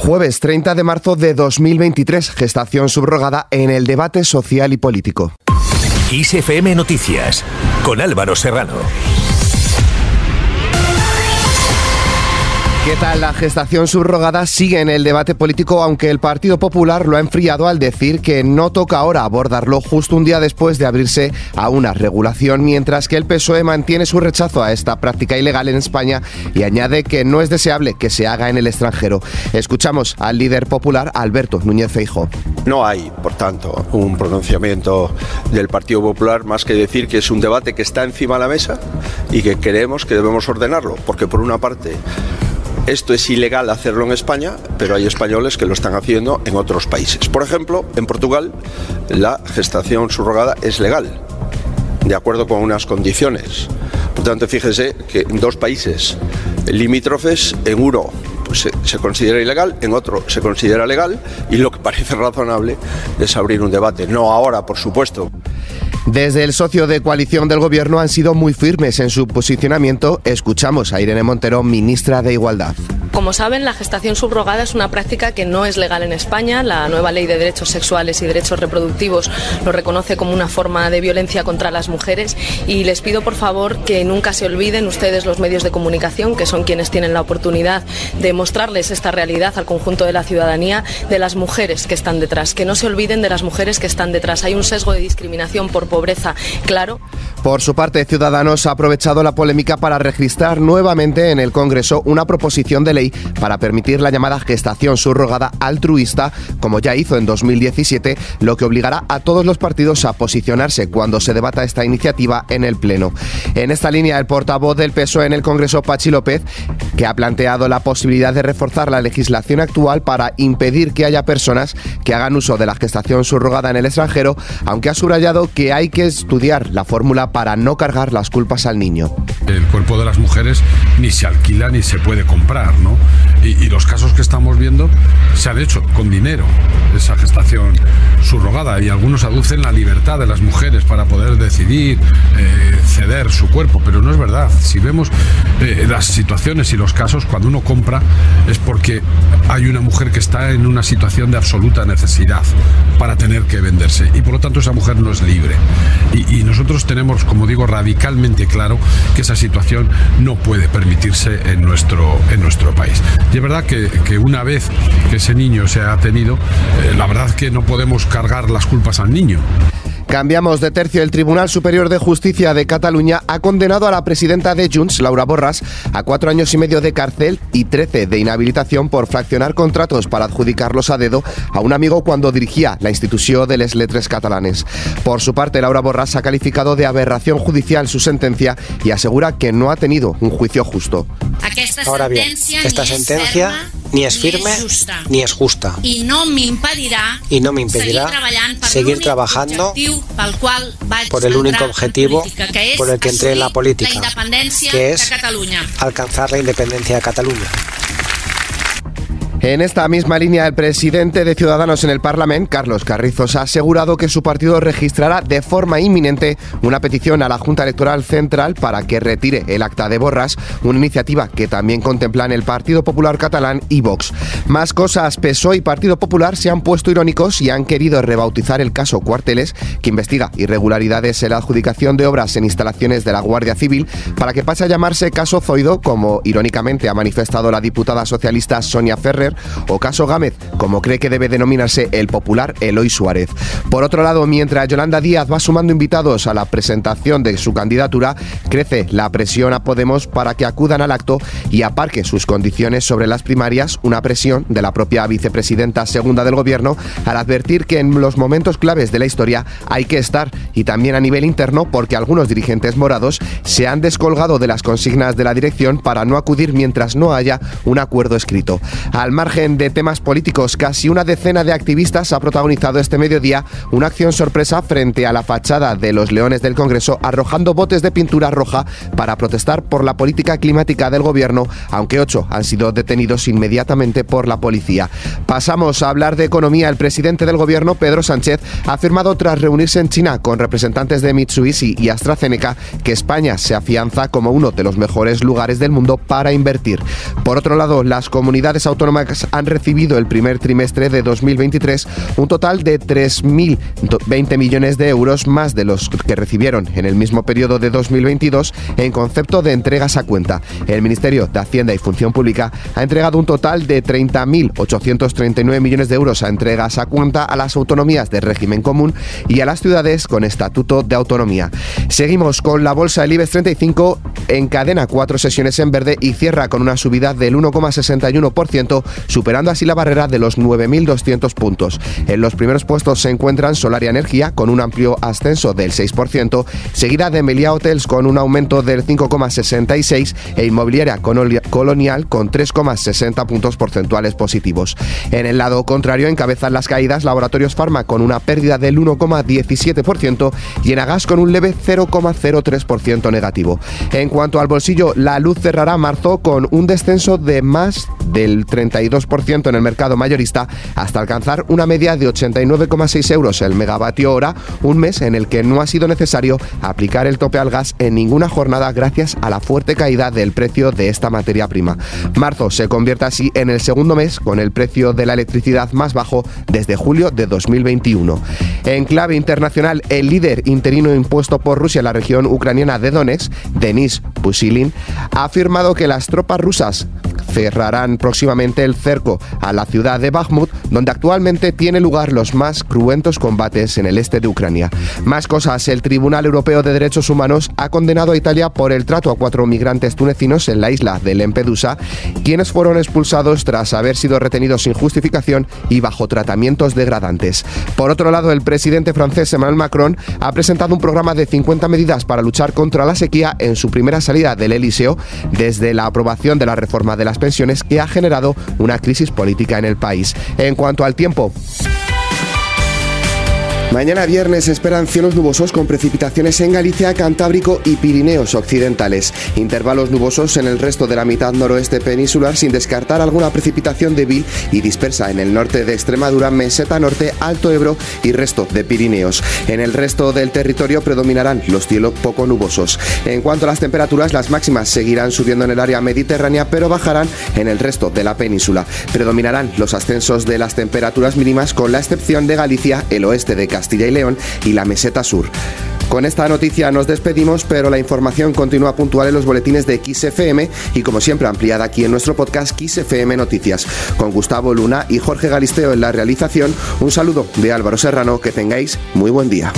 Jueves 30 de marzo de 2023, gestación subrogada en el debate social y político. ISFM Noticias, con Álvaro Serrano. ¿Qué tal? La gestación subrogada sigue en el debate político, aunque el Partido Popular lo ha enfriado al decir que no toca ahora abordarlo justo un día después de abrirse a una regulación, mientras que el PSOE mantiene su rechazo a esta práctica ilegal en España y añade que no es deseable que se haga en el extranjero. Escuchamos al líder popular, Alberto Núñez Feijo. No hay, por tanto, un pronunciamiento del Partido Popular más que decir que es un debate que está encima de la mesa y que creemos que debemos ordenarlo, porque por una parte esto es ilegal hacerlo en España, pero hay españoles que lo están haciendo en otros países. Por ejemplo, en Portugal la gestación subrogada es legal, de acuerdo con unas condiciones. Por tanto, fíjese que en dos países limítrofes, en uno se, considera ilegal, en otro se considera legal y lo que parece razonable es abrir un debate. No ahora, por supuesto. Desde el socio de coalición del gobierno han sido muy firmes en su posicionamiento. Escuchamos a Irene Montero, ministra de Igualdad. Como saben, la gestación subrogada es una práctica que no es legal en España. La nueva ley de derechos sexuales y derechos reproductivos lo reconoce como una forma de violencia contra las mujeres y les pido por favor que nunca se olviden ustedes los medios de comunicación, que son quienes tienen la oportunidad de mostrarles esta realidad al conjunto de la ciudadanía, de las mujeres que están detrás, que no se olviden de las mujeres que están detrás. Hay un sesgo de discriminación por pobreza, claro. Por su parte, Ciudadanos ha aprovechado la polémica para registrar nuevamente en el Congreso una proposición de ley para permitir la llamada gestación subrogada altruista, como ya hizo en 2017, lo que obligará a todos los partidos a posicionarse cuando se debata esta iniciativa en el Pleno. En esta línea, el portavoz del PSOE en el Congreso, Pachi López, que ha planteado la posibilidad de reforzar la legislación actual para impedir que haya personas que hagan uso de la gestación subrogada en el extranjero, aunque ha subrayado que hay que estudiar la fórmula para no cargar las culpas al niño. El cuerpo de las mujeres ni se alquila ni se puede comprar, ¿no? ¿no? Y, los casos que estamos viendo se han hecho con dinero, esa gestación subrogada, y algunos aducen la libertad de las mujeres para poder decidir eh, ceder su cuerpo, pero no es verdad. Si vemos eh, las situaciones y los casos, cuando uno compra es porque hay una mujer que está en una situación de absoluta necesidad para tener que venderse, y por lo tanto esa mujer no es libre. Y, y nosotros tenemos, como digo, radicalmente claro que esa situación no puede permitirse en nuestro, en nuestro país. Y es verdad que, que, una vez que ese niño se ha tenido, eh, la verdad que no podemos cargar las culpas al niño. Cambiamos de tercio. El Tribunal Superior de Justicia de Cataluña ha condenado a la presidenta de Junts, Laura Borras, a cuatro años y medio de cárcel y trece de inhabilitación por fraccionar contratos para adjudicarlos a dedo a un amigo cuando dirigía la institución de les Letres Catalanes. Por su parte, Laura Borras ha calificado de aberración judicial su sentencia y asegura que no ha tenido un juicio justo. Ahora bien, esta sentencia ni es firme ni es justa. Y no me impedirá, y no me impedirá seguir trabajando por el único objetivo por el que entré en la política, que es alcanzar la independencia de Cataluña. En esta misma línea, el presidente de Ciudadanos en el Parlamento, Carlos Carrizos, ha asegurado que su partido registrará de forma inminente una petición a la Junta Electoral Central para que retire el acta de Borras, una iniciativa que también contemplan el Partido Popular Catalán y Vox. Más cosas, PSOE y Partido Popular se han puesto irónicos y han querido rebautizar el caso Cuarteles, que investiga irregularidades en la adjudicación de obras en instalaciones de la Guardia Civil, para que pase a llamarse caso Zoido, como irónicamente ha manifestado la diputada socialista Sonia Ferrer, o caso Gámez, como cree que debe denominarse el popular Eloy Suárez. Por otro lado, mientras Yolanda Díaz va sumando invitados a la presentación de su candidatura, crece la presión a Podemos para que acudan al acto y aparque sus condiciones sobre las primarias, una presión de la propia vicepresidenta segunda del gobierno al advertir que en los momentos claves de la historia hay que estar y también a nivel interno porque algunos dirigentes morados se han descolgado de las consignas de la dirección para no acudir mientras no haya un acuerdo escrito. Al margen de temas políticos, casi una decena de activistas ha protagonizado este mediodía una acción sorpresa frente a la fachada de los Leones del Congreso, arrojando botes de pintura roja para protestar por la política climática del gobierno, aunque ocho han sido detenidos inmediatamente por la policía. Pasamos a hablar de economía. El presidente del gobierno, Pedro Sánchez, ha afirmado tras reunirse en China con representantes de Mitsubishi y AstraZeneca que España se afianza como uno de los mejores lugares del mundo para invertir. Por otro lado, las comunidades autónomas Banks han recibido el primer trimestre de 2023 un total de 3.020 millones de euros más de los que recibieron en el mismo periodo de 2022 en concepto de entregas a cuenta. El Ministerio de Hacienda y Función Pública ha entregado un total de 30.839 millones de euros a entregas a cuenta a las autonomías de régimen común y a las ciudades con estatuto de autonomía. Seguimos con la bolsa del IBEX 35 encadena cuatro sesiones en verde y cierra con una subida del 1,61%, superando así la barrera de los 9.200 puntos. En los primeros puestos se encuentran Solaria Energía con un amplio ascenso del 6%, seguida de Melia Hotels con un aumento del 5,66% e Inmobiliaria Colonial con 3,60 puntos porcentuales positivos. En el lado contrario encabezan las caídas Laboratorios Pharma con una pérdida del 1,17% y Enagas con un leve 0,03% negativo. En cuanto al bolsillo, la luz cerrará marzo con un descenso de más del 32% en el mercado mayorista hasta alcanzar una media de 89,6 euros el megavatio hora, un mes en el que no ha sido necesario aplicar el tope al gas en ninguna jornada gracias a la fuerte caída del precio de esta materia prima. Marzo se convierte así en el segundo mes con el precio de la electricidad más bajo desde julio de 2021. En clave internacional, el líder interino impuesto por Rusia en la región ucraniana de Donetsk, Denis Pushilin, ha afirmado que las tropas rusas cerrarán próximamente el cerco a la ciudad de Bakhmut, donde actualmente tiene lugar los más cruentos combates en el este de Ucrania. Más cosas, el Tribunal Europeo de Derechos Humanos ha condenado a Italia por el trato a cuatro migrantes tunecinos en la isla de Lampedusa, quienes fueron expulsados tras haber sido retenidos sin justificación y bajo tratamientos degradantes. Por otro lado, el presidente francés Emmanuel Macron ha presentado un programa de 50 medidas para luchar contra la sequía en su primera salida del Eliseo desde la aprobación de la reforma de las pensiones que ha generado una crisis política en el país. En cuanto al tiempo, Mañana viernes esperan cielos nubosos con precipitaciones en Galicia, Cantábrico y Pirineos occidentales. Intervalos nubosos en el resto de la mitad noroeste peninsular sin descartar alguna precipitación débil y dispersa en el norte de Extremadura, Meseta Norte, Alto Ebro y resto de Pirineos. En el resto del territorio predominarán los cielos poco nubosos. En cuanto a las temperaturas, las máximas seguirán subiendo en el área mediterránea pero bajarán en el resto de la península. Predominarán los ascensos de las temperaturas mínimas con la excepción de Galicia, el oeste de Castilla y León y la Meseta Sur. Con esta noticia nos despedimos, pero la información continúa puntual en los boletines de XFM y como siempre ampliada aquí en nuestro podcast XFM Noticias. Con Gustavo Luna y Jorge Galisteo en la realización, un saludo de Álvaro Serrano, que tengáis muy buen día.